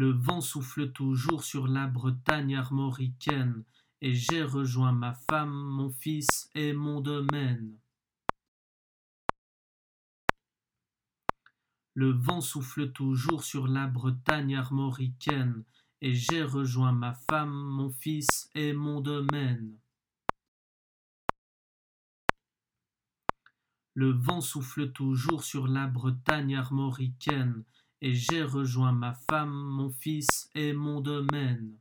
Le vent souffle toujours sur la Bretagne armoricaine, et j'ai rejoint ma femme, mon fils et mon domaine. Le vent souffle toujours sur la Bretagne armoricaine, et j'ai rejoint ma femme, mon fils et mon domaine. Le vent souffle toujours sur la Bretagne armoricaine, et j'ai rejoint ma femme, mon fils et mon domaine.